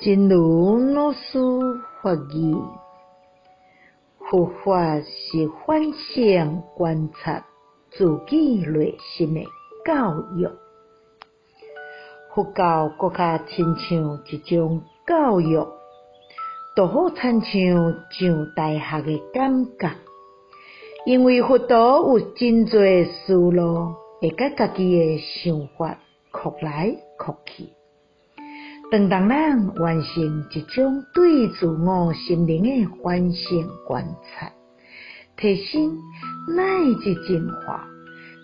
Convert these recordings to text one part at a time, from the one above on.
真如老师法语，佛法是反省观察自己内心的教育。佛教搁较亲像一种教育，就好亲像上大学的感觉。因为佛陀有真济思路，会甲家己的想法扩来扩去。当人人完成一种对自我心灵的反省观察、提升乃至进化，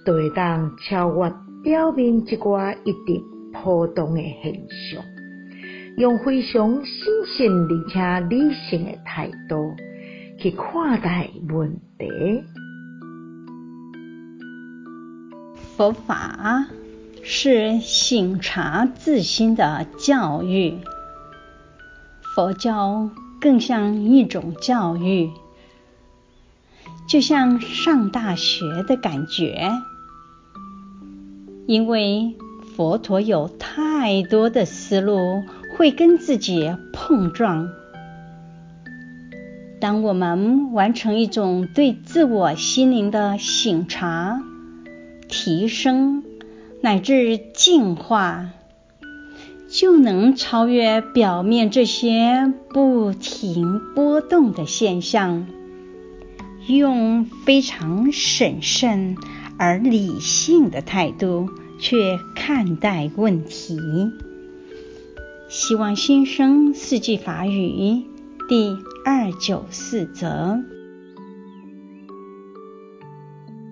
就会当超越表面这寡一定波动的现象，用非常审慎而且理性的态度去看待问题。佛法。是省察自心的教育，佛教更像一种教育，就像上大学的感觉。因为佛陀有太多的思路会跟自己碰撞，当我们完成一种对自我心灵的省察、提升。乃至净化，就能超越表面这些不停波动的现象，用非常审慎而理性的态度去看待问题。希望新生四季法语第二九四则。